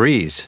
breeze.